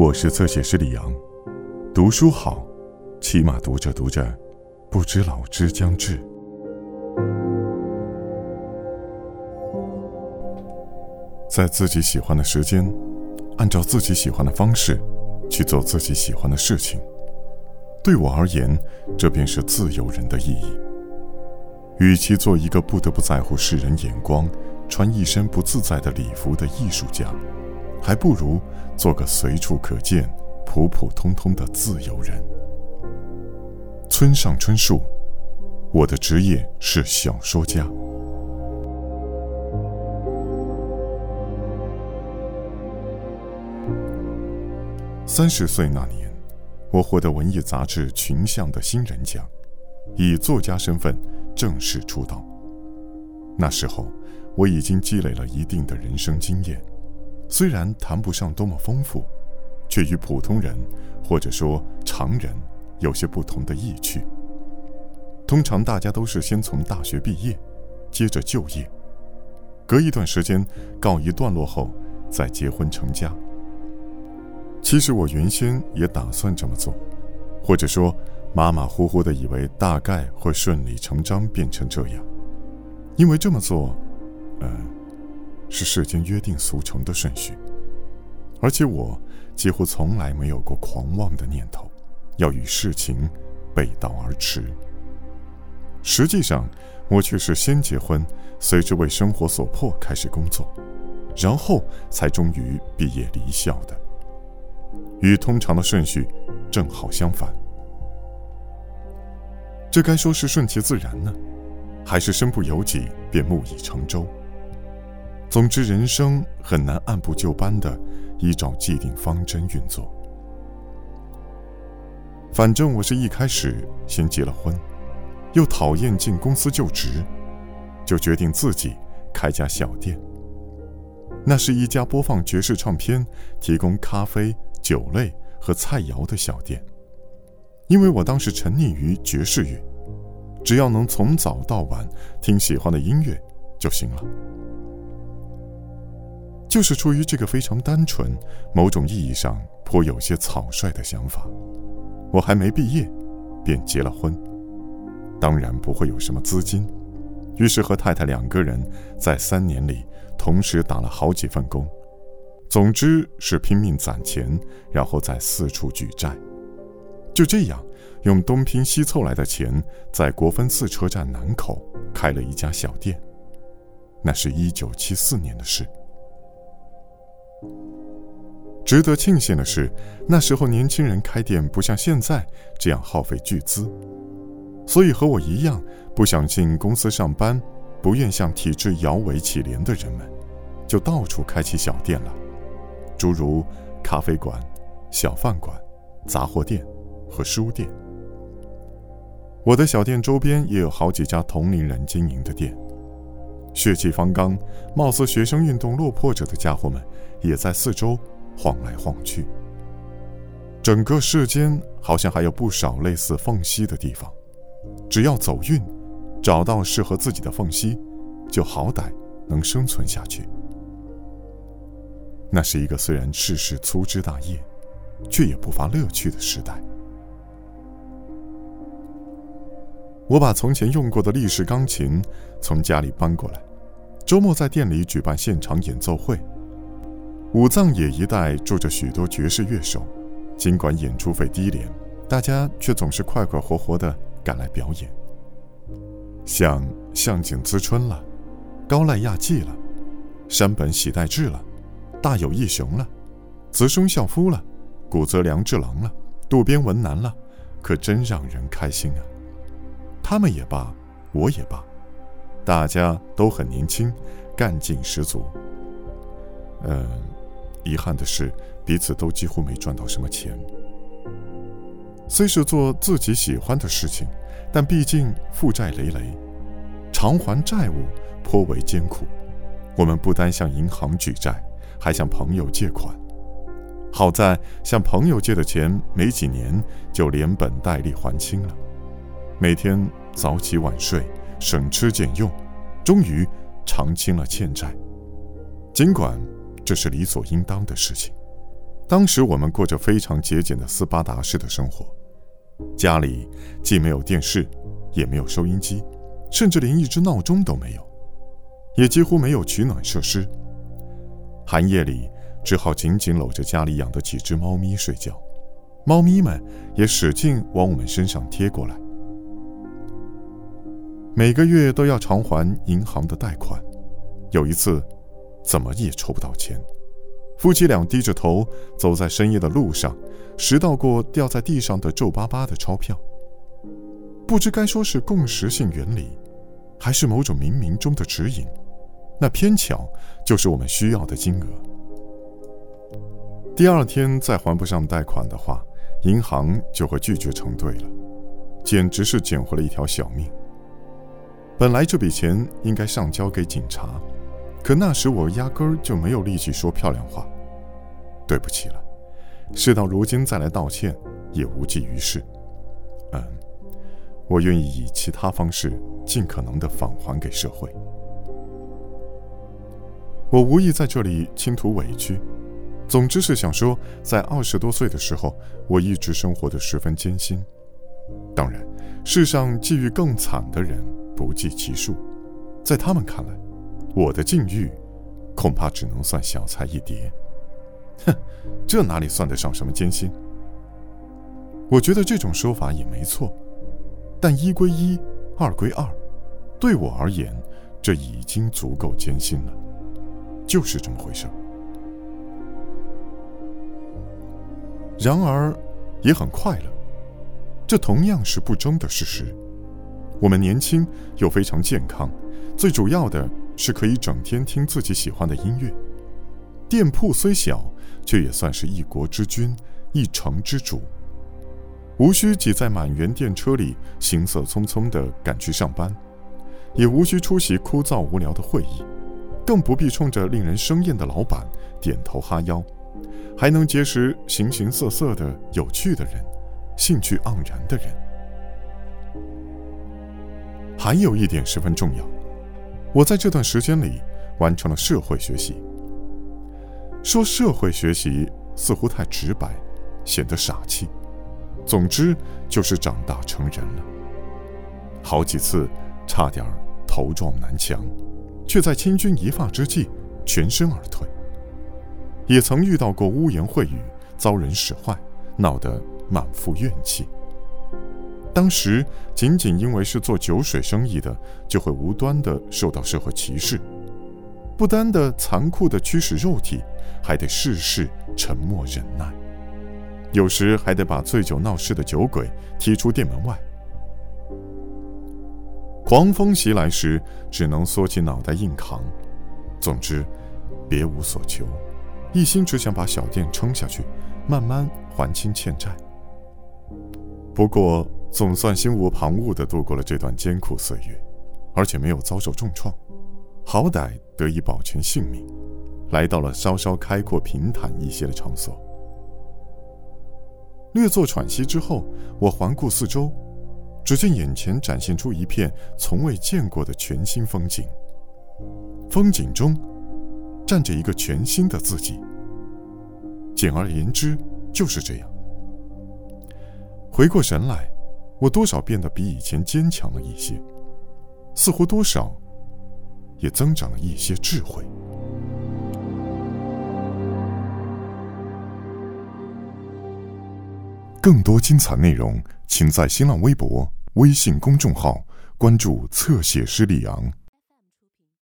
我是侧写师李阳，读书好，起码读着读着，不知老之将至。在自己喜欢的时间，按照自己喜欢的方式，去做自己喜欢的事情。对我而言，这便是自由人的意义。与其做一个不得不在乎世人眼光、穿一身不自在的礼服的艺术家。还不如做个随处可见、普普通通的自由人。村上春树，我的职业是小说家。三十岁那年，我获得文艺杂志群像的新人奖，以作家身份正式出道。那时候，我已经积累了一定的人生经验。虽然谈不上多么丰富，却与普通人或者说常人有些不同的意趣。通常大家都是先从大学毕业，接着就业，隔一段时间告一段落后再结婚成家。其实我原先也打算这么做，或者说马马虎虎的以为大概会顺理成章变成这样，因为这么做，呃。是世间约定俗成的顺序，而且我几乎从来没有过狂妄的念头，要与事情背道而驰。实际上，我却是先结婚，随之为生活所迫开始工作，然后才终于毕业离校的，与通常的顺序正好相反。这该说是顺其自然呢，还是身不由己便木已成舟？总之，人生很难按部就班的依照既定方针运作。反正我是一开始先结了婚，又讨厌进公司就职，就决定自己开家小店。那是一家播放爵士唱片、提供咖啡、酒类和菜肴的小店。因为我当时沉溺于爵士乐，只要能从早到晚听喜欢的音乐就行了。就是出于这个非常单纯、某种意义上颇有些草率的想法，我还没毕业，便结了婚。当然不会有什么资金，于是和太太两个人在三年里同时打了好几份工，总之是拼命攒钱，然后再四处举债。就这样，用东拼西凑来的钱，在国分寺车站南口开了一家小店。那是一九七四年的事。值得庆幸的是，那时候年轻人开店不像现在这样耗费巨资，所以和我一样不想进公司上班、不愿向体制摇尾乞怜的人们，就到处开起小店了，诸如咖啡馆、小饭馆、杂货店和书店。我的小店周边也有好几家同龄人经营的店，血气方刚、貌似学生运动落魄者的家伙们。也在四周晃来晃去。整个世间好像还有不少类似缝隙的地方，只要走运，找到适合自己的缝隙，就好歹能生存下去。那是一个虽然世事粗枝大叶，却也不乏乐趣的时代。我把从前用过的立式钢琴从家里搬过来，周末在店里举办现场演奏会。武藏野一带住着许多爵士乐手，尽管演出费低廉，大家却总是快快活活地赶来表演。像向井资春了，高濑亚纪了，山本喜代志了，大友义雄了，泽松孝夫了，古泽良治郎了，渡边文男了，可真让人开心啊！他们也罢，我也罢，大家都很年轻，干劲十足。嗯。遗憾的是，彼此都几乎没赚到什么钱。虽是做自己喜欢的事情，但毕竟负债累累，偿还债务颇为艰苦。我们不单向银行举债，还向朋友借款。好在向朋友借的钱没几年就连本带利还清了。每天早起晚睡，省吃俭用，终于偿清了欠债。尽管。这是理所应当的事情，当时我们过着非常节俭的斯巴达式的生活，家里既没有电视，也没有收音机，甚至连一只闹钟都没有，也几乎没有取暖设施。寒夜里，只好紧紧搂着家里养的几只猫咪睡觉，猫咪们也使劲往我们身上贴过来。每个月都要偿还银行的贷款，有一次，怎么也筹不到钱。夫妻俩低着头走在深夜的路上，拾到过掉在地上的皱巴巴的钞票。不知该说是共识性原理，还是某种冥冥中的指引，那偏巧就是我们需要的金额。第二天再还不上贷款的话，银行就会拒绝承兑了，简直是捡回了一条小命。本来这笔钱应该上交给警察，可那时我压根儿就没有力气说漂亮话。对不起了，事到如今再来道歉也无济于事。嗯，我愿意以其他方式尽可能的返还给社会。我无意在这里倾吐委屈，总之是想说，在二十多岁的时候，我一直生活的十分艰辛。当然，世上际遇更惨的人。不计其数，在他们看来，我的境遇恐怕只能算小菜一碟。哼，这哪里算得上什么艰辛？我觉得这种说法也没错，但一归一，二归二，对我而言，这已经足够艰辛了，就是这么回事。然而，也很快乐，这同样是不争的事实。我们年轻又非常健康，最主要的是可以整天听自己喜欢的音乐。店铺虽小，却也算是一国之君，一城之主。无需挤在满员电车里，行色匆匆地赶去上班，也无需出席枯燥无聊的会议，更不必冲着令人生厌的老板点头哈腰，还能结识形形色色的有趣的人，兴趣盎然的人。还有一点十分重要，我在这段时间里完成了社会学习。说社会学习似乎太直白，显得傻气。总之就是长大成人了。好几次差点头撞南墙，却在千钧一发之际全身而退。也曾遇到过污言秽语，遭人使坏，闹得满腹怨气。当时仅仅因为是做酒水生意的，就会无端的受到社会歧视，不单的残酷的驱使肉体，还得事事沉默忍耐，有时还得把醉酒闹事的酒鬼踢出店门外。狂风袭来时，只能缩起脑袋硬扛。总之，别无所求，一心只想把小店撑下去，慢慢还清欠债。不过。总算心无旁骛地度过了这段艰苦岁月，而且没有遭受重创，好歹得以保全性命，来到了稍稍开阔平坦一些的场所。略作喘息之后，我环顾四周，只见眼前展现出一片从未见过的全新风景。风景中，站着一个全新的自己。简而言之，就是这样。回过神来。我多少变得比以前坚强了一些，似乎多少也增长了一些智慧。更多精彩内容，请在新浪微博、微信公众号关注“侧写师李昂”。